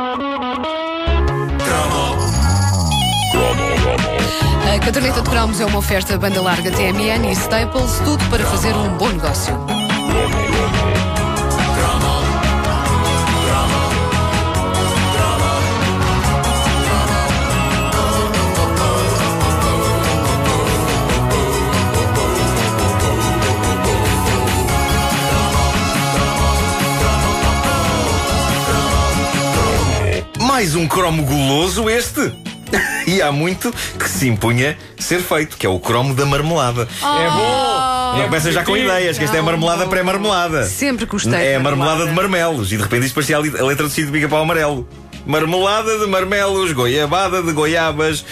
A caderneta de cromos é uma oferta banda larga TMN e Staples, tudo para fazer um bom negócio. Mais um cromo guloso este. E há muito que se impunha ser feito, que é o cromo da marmelada. É bom! Já começa já com ideias, que esta é a marmelada pré-marmelada. Sempre gostei. É a de marmelada de marmelos. E de repente isto parecia a letra do sítio de pica-pau amarelo. Marmelada de marmelos, goiabada de goiabas,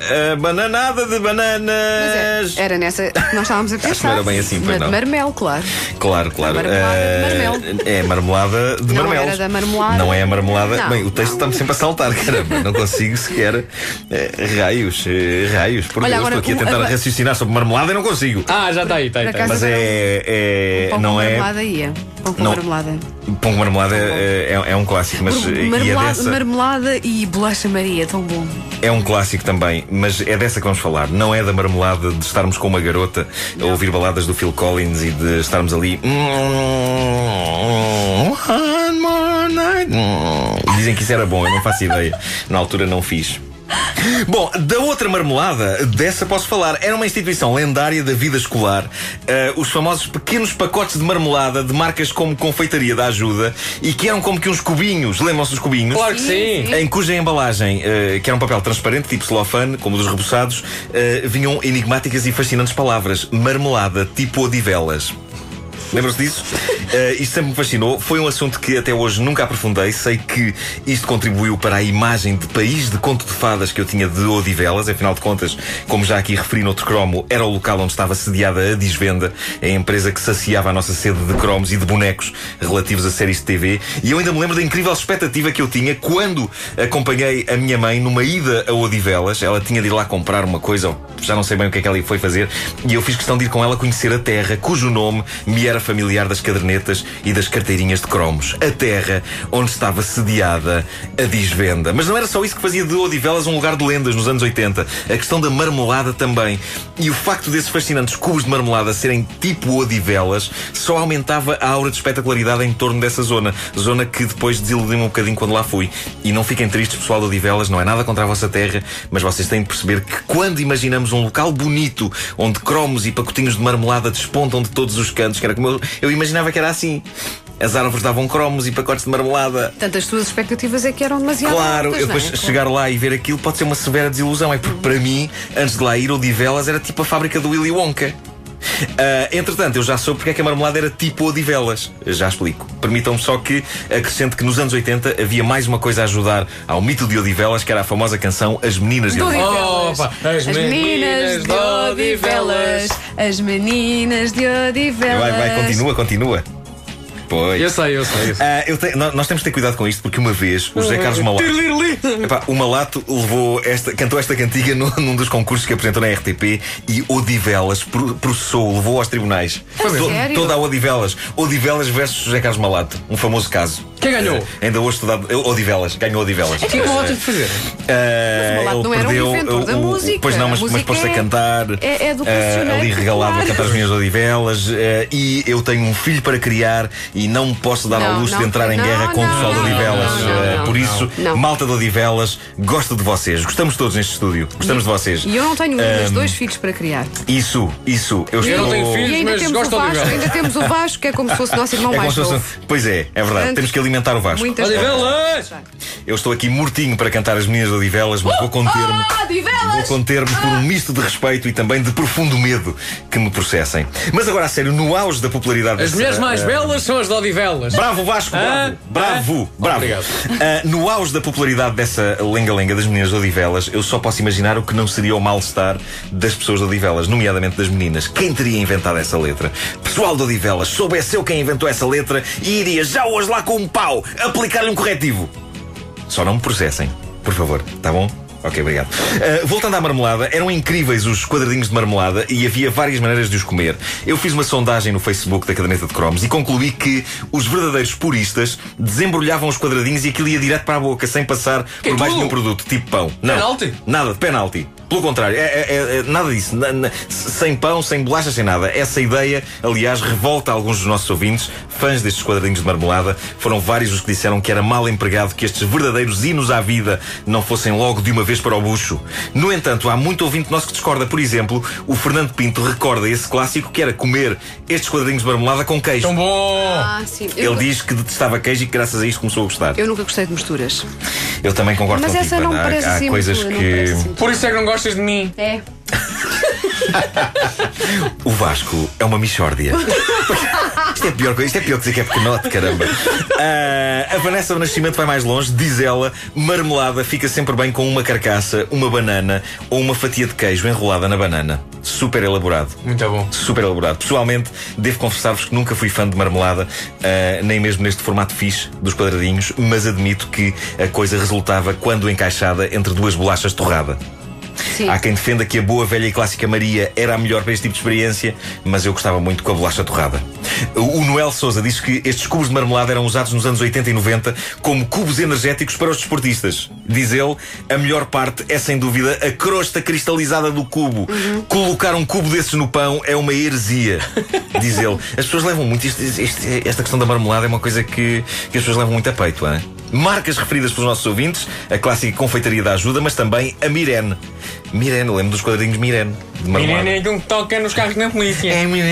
ah, bananada de bananas. é, era nessa que nós estávamos a que pensar. não era bem assim, pois de não. marmelo, claro. Claro, claro. Marmelada de Ah, marmelo. É marmelada de Não marmelos. era da marmelada. Não é a marmelada. Não, Bem, o texto não. está-me sempre a saltar, caramba. Não consigo sequer. eh, raios, eh, raios. Por Olha, Deus, agora, estou aqui a o- tentar agora- raciocinar sobre marmelada e não consigo. Ah, já está aí, está aí. Por Está aí. acaso- Mas é. é Pão não com é. marmelada ia. Pão com Não. marmelada. Pão com marmelada é, é- é um clássico, mas e é marmelada, dessa. marmelada e bolacha Maria, tão bom. É um clássico também, mas é dessa que vamos falar. Não é da marmelada de estarmos com uma garota a ouvir baladas do Phil Collins e de estarmos ali. One more night. Dizem que isso era bom, eu não faço ideia. Na altura não fiz. Bom, da outra marmelada, dessa posso falar. Era uma instituição lendária da vida escolar. eh, os famosos pequenos pacotes de marmelada de marcas como Confeitaria da Ajuda e que eram como que uns cubinhos. Lembram-se dos cubinhos? Claro que Sim, sim. Em cuja embalagem, eh, que era um papel transparente, tipo celofane, como o dos reboçados, eh, vinham enigmáticas e fascinantes palavras. Marmelada, tipo Odivelas. Lembram-se disso? Eh, isto sempre me fascinou. Foi um assunto que até hoje nunca aprofundei. Sei que isto contribuiu para a imagem de país de conto de fadas que eu tinha de Odivelas. Afinal de contas, como já aqui referi noutro cromo, era o local onde estava sediada a Disvenda, a empresa que saciava a nossa sede de cromos e de bonecos relativos a séries de TV. E eu ainda me lembro da incrível expectativa que eu tinha quando acompanhei a minha mãe numa ida a Odivelas. Ela tinha de ir lá comprar uma coisa, já não sei bem o que é que ela foi fazer, e eu fiz questão de ir com ela conhecer a terra, cujo nome me era familiar das cadernetas e das carteirinhas de cromos. A terra onde estava sediada a Disvenda. Mas não era só isso que fazia de Odivelas um lugar de lendas nos anos 80. A questão da marmelada também. E o facto desses fascinantes cubos de marmelada serem tipo Odivelas só aumentava a aura de espetacularidade em torno dessa zona. Zona que depois desiludiu-me um bocadinho quando lá fui. E não fiquem tristes, pessoal de Odivelas, não é nada contra a vossa terra, mas vocês têm de perceber que quando imaginamos um local bonito, onde cromos e pacotinhos de marmelada despontam de todos os cantos, que era como eu, eu imaginava que era assim. As árvores davam cromos e pacotes de marmelada. Portanto, as tuas expectativas é que eram demasiado Claro, altas, eu não é? depois chegar lá e ver aquilo pode ser uma severa desilusão. É porque para mim, antes de lá ir, o Odivelas era tipo a fábrica do Willy Wonka. Ah, entretanto, eu já soube porque é que a marmelada era tipo Odivelas. Já explico. Permitam-me só que acrescente que nos anos 80 havia mais uma coisa a ajudar ao mito de Odivelas, que era a famosa canção As Meninas de Odivelas. Odivelas. Opa, As meninas de Odivelas. As meninas de Odivelas. Vai, vai, continua, continua. Pois. Eu sei, eu sei. Eu sei. Ah, eu te- nó- nós temos de ter cuidado com isto porque uma vez o José Carlos Malato. Epá, o Malato levou esta, cantou esta cantiga num, num dos concursos que apresentou na RTP e Odivelas pro- processou, levou aos tribunais. Sério? toda a Odivelas. Odivelas versus José Carlos Malato. Um famoso caso. Quem ganhou? Eh, ainda hoje estudado. Odivelas, ganhou Odivelas. O que é que o de fazer? Ele não era um perdeu, inventor da música. Pois não, mas, mas pôs-se a é- cantar. é- é do eh, ali regalado a cantar as minhas Odivelas. eh, e eu tenho um filho para criar e não posso dar ao luxo não, de entrar em não, guerra com o pessoal de Odivelas. não, não, não, Por isso, não. malta de Odivelas, gosto de vocês. Gostamos todos neste estúdio. Gostamos de vocês. E eu não tenho um, mas dois filhos para criar. Isso, isso. Eu, Eu não tenho E filhos. ainda mas temos gosto o de ainda temos o Vasco, que é como se fosse o nosso irmão É mais novo. Pois é, é verdade. Temos que alimentar o Vasco. Muitas Odivelas! Eu estou aqui mortinho para cantar as meninas de Odivelas, mas vou conter-me. Ah, Odivelas! Vou conter-me por um misto de respeito e também de profundo medo que me processem. Mas agora, a sério, no auge da popularidade As mulheres mais eh, belas são as de Odivelas. Bravo Vasco, Ah, bravo, bravo, ah. bravo. Obrigado. Ah, no auge da popularidade dessa lenga-lenga das meninas de Odivelas, eu só posso imaginar o que não seria o mal-estar das pessoas de Odivelas, nomeadamente das meninas. Quem teria inventado essa letra? Pessoal de Odivelas, soubesse eu quem inventou essa letra e iria já hoje lá com um pau aplicar-lhe um corretivo. Só não me processem, por favor, tá bom? Ok, obrigado. Uh, voltando à marmelada, eram incríveis os quadradinhos de marmelada e havia várias maneiras de os comer. Eu fiz uma sondagem no Facebook da caderneta de cromos e concluí que os verdadeiros puristas desembrulhavam os quadradinhos e aquilo ia direto para a boca, sem passar Que por mais nenhum produto, tipo pão. Não. Penalti? Nada, de penalti. Pelo contrário, é, é- é- nada disso. Na- na- sem pão, sem bolachas, sem nada. Essa ideia, aliás, revolta alguns dos nossos ouvintes, fãs destes quadradinhos de marmelada. Foram vários os que disseram que era mal empregado que estes verdadeiros hinos à vida não fossem logo de uma vez para o bucho. No entanto, há muito ouvinte nosso que discorda. Por exemplo, o Fernando Pinto recorda esse clássico que era comer estes quadradinhos de marmelada com queijo. Tão bom! Ah, sim. Eu, Ele diz que detestava queijo e que graças a isto começou a gostar. eu nunca gostei de misturas. Eu também concordo Mas contigo. essa não parece há, há assim coisas muito, não que. parece assim. Por isso é que não gostas de mim. É. O Vasco é uma michórdia. isto é pior que isto é pior que dizer que é pequenote, caramba. Ah, a Vanessa do Nascimento vai mais longe, diz ela: marmelada fica sempre bem com uma carcaça, uma banana ou uma fatia de queijo enrolada na banana. Super elaborado. Muito bom. Super elaborado. Pessoalmente, devo confessar-vos que nunca fui fã de marmelada, ah, nem mesmo neste formato fixe dos quadradinhos, mas admito que a coisa resultava quando encaixada entre duas bolachas de torrada. Sim. Há quem defenda que a boa, velha e clássica Maria era a melhor para este tipo de experiência, mas eu gostava muito com a bolacha torrada. O Noel Souza diz que estes cubos de marmelada eram usados nos anos 80 e 90 como cubos energéticos para os desportistas. Diz ele, a melhor parte é sem dúvida a crosta cristalizada do cubo. Colocar um cubo desses no pão é uma heresia, diz ele. As pessoas levam muito. isto- isto- esta questão da marmelada é uma coisa que, que as pessoas levam muito a peito, hein? Marcas referidas pelos nossos ouvintes, a clássica confeitaria da ajuda, mas também a Mirene. Mirene, eu lembro dos quadradinhos Mirene. De marmelada. Menino é que um toca nos carros na polícia. É menino.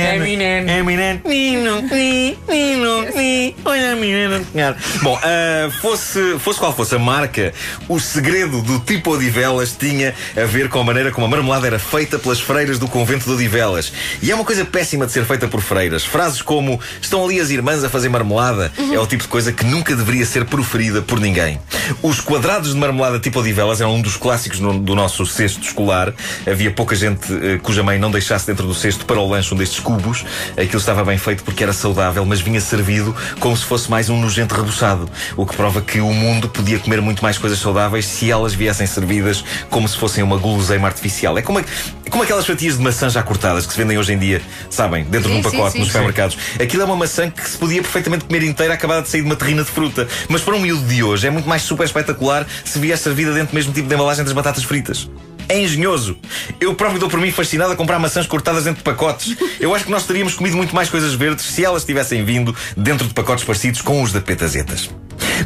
É Mirene. Nino, ni, nino, ni. Olha a Mirene a. Bom, ah, fosse, fosse qual fosse a marca, o segredo do tipo Odivelas tinha a ver com a maneira como a marmelada era feita pelas freiras do convento de Odivelas. E é uma coisa péssima de ser feita por freiras. Frases como estão ali as irmãs a fazer marmelada é o tipo de coisa que nunca deveria ser proferida por ninguém. Os quadrados de marmelada tipo Odivelas eram um dos clássicos no- do nosso cesto escolar. Havia pouca gente eh, cuja mãe não deixasse dentro do cesto para o lanche um destes cubos. Aquilo estava bem feito porque era saudável, mas vinha servido como se fosse mais um nojento rebuçado. O que prova que o mundo podia comer muito mais coisas saudáveis se elas viessem servidas como se fossem uma guloseima artificial. É como, é como aquelas fatias de maçã já cortadas que se vendem hoje em dia, sabem, dentro de um Sim, sim, pacote sim. nos Sim. supermercados. Aquilo é uma maçã que se podia perfeitamente comer inteira, acabada de sair de uma terrina de fruta. Mas para um miúdo de hoje é muito mais super espetacular se vier servida dentro do mesmo tipo de embalagem das batatas fritas. É engenhoso. Eu próprio dou por mim fascinado a comprar maçãs cortadas dentro de pacotes. Eu acho que nós teríamos comido muito mais coisas verdes se elas tivessem vindo dentro de pacotes parecidos com os da Petazetas.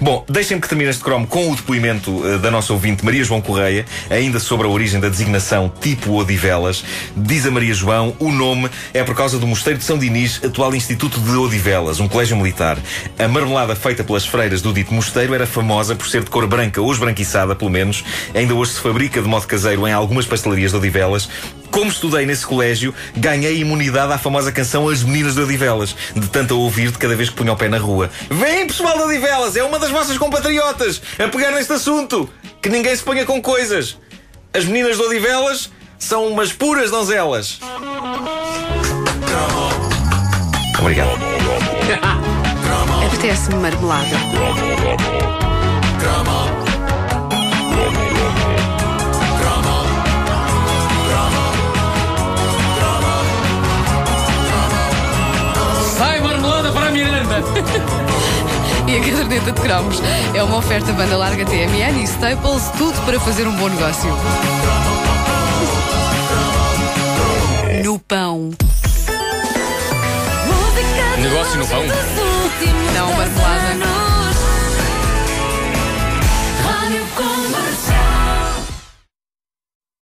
Bom, deixem-me que termine este cromo com o depoimento eh, da nossa ouvinte Maria João Correia, ainda sobre a origem da designação tipo Odivelas. Diz a Maria João, o nome é por causa do Mosteiro de São Dinis, atual Instituto de Odivelas, um colégio militar. A marmelada feita pelas freiras do dito mosteiro era famosa por ser de cor branca ou esbranquiçada, pelo menos. Ainda hoje se fabrica de modo caseiro em algumas pastelarias de Odivelas. Como estudei nesse colégio, ganhei imunidade à famosa canção As Meninas de Odivelas, de tanto a ouvir de cada vez que punha o pé na rua. Vem, pessoal de Odivelas, é uma das vossas compatriotas a pegar neste assunto. Que ninguém se ponha com coisas. As meninas de Odivelas são umas puras donzelas. Obrigado. Apetece-me marmelada. caderneta de cromos é uma oferta banda larga TMN e Staples, tudo para fazer um bom negócio. No pão. Negócio no pão? Não, marmelada.